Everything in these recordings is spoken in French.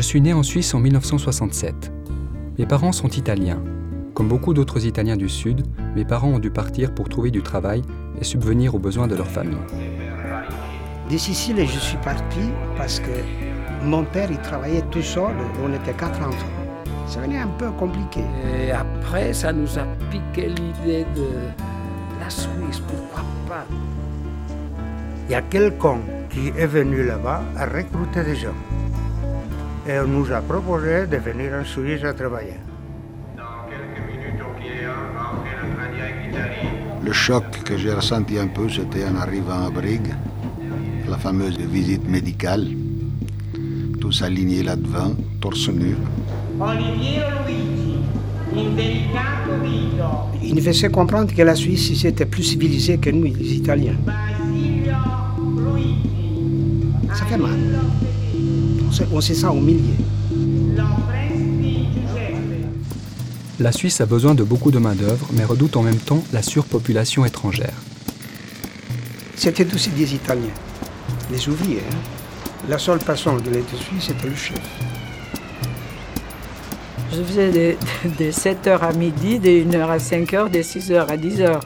Je suis né en Suisse en 1967. Mes parents sont italiens. Comme beaucoup d'autres Italiens du Sud, mes parents ont dû partir pour trouver du travail et subvenir aux besoins de leur famille. De Sicile, je suis parti parce que mon père, il travaillait tout seul, on était quatre enfants. Ça venait un peu compliqué. Et après, ça nous a piqué l'idée de la Suisse, pourquoi pas Il y a quelqu'un qui est venu là-bas à recruter des gens. Et on nous a proposé de venir en Suisse à travailler. Le choc que j'ai ressenti un peu, c'était en arrivant à Brigue, la fameuse visite médicale. Tous alignés là-devant, torse nu. Il nous faisait comprendre que la Suisse, c'était plus civilisé que nous, les Italiens. Ça fait mal. On se, sent humilié. La Suisse a besoin de beaucoup de main-d'œuvre, mais redoute en même temps la surpopulation étrangère. C'était aussi des Italiens, les ouvriers. hein. La seule personne de l'État suisse, c'était le chef. Je faisais de, de 7h à midi, de 1h à 5h, de 6h à 10h.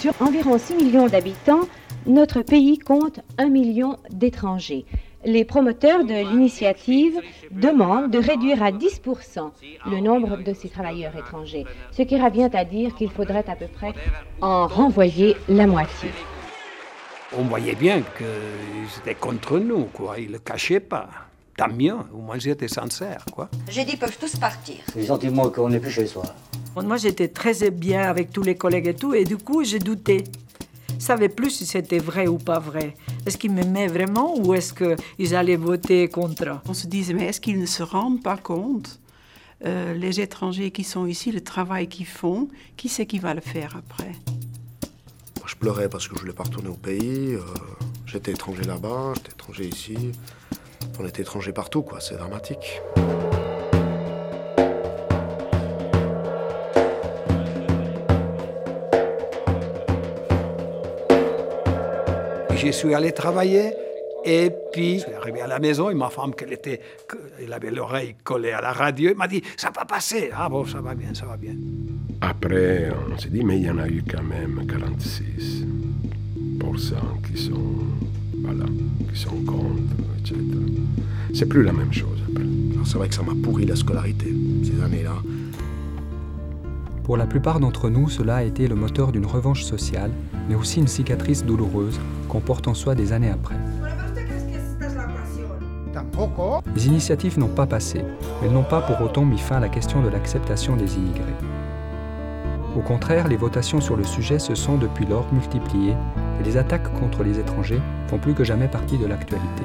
Sur environ 6 millions d'habitants, notre pays compte 1 million d'étrangers. Les promoteurs de l'initiative demandent de réduire à 10% le nombre de ces travailleurs étrangers, ce qui revient à dire qu'il faudrait à peu près en renvoyer la moitié. On voyait bien qu'ils étaient contre nous, quoi. Ils ne le cachaient pas. Tant mieux, au moins ils étaient sincères, quoi. J'ai dit, ils peuvent tous partir. C'est le sentiment qu'on n'est plus chez soi. Moi, j'étais très bien avec tous les collègues et tout, et du coup, j'ai douté. Je savais plus si c'était vrai ou pas vrai. Est-ce qu'ils m'aimaient vraiment ou est-ce qu'ils allaient voter contre? On se disait, mais est-ce qu'ils ne se rendent pas compte euh, Les étrangers qui sont ici, le travail qu'ils font, qui c'est qui va le faire après? Je pleurais parce que je voulais pas retourner au pays. euh, j'étais étranger là-bas, j'étais étranger ici. On était étranger partout, quoi. C'est dramatique. J'y suis allé travailler et puis je suis arrivé à la maison et ma femme, qu'elle était, elle avait l'oreille collée à la radio, elle m'a dit ça va passer. Ah bon, ça va bien, ça va bien. Après, on s'est dit, mais il y en a eu quand même 46% qui sont, voilà, qui sont contre, etc. C'est plus la même chose après. Alors, C'est vrai que ça m'a pourri la scolarité, ces années-là. Pour la plupart d'entre nous, cela a été le moteur d'une revanche sociale, mais aussi une cicatrice douloureuse qu'on porte en soi des années après. Les initiatives n'ont pas passé, mais elles n'ont pas pour autant mis fin à la question de l'acceptation des immigrés. Au contraire, les votations sur le sujet se sont depuis lors multipliées et les attaques contre les étrangers font plus que jamais partie de l'actualité.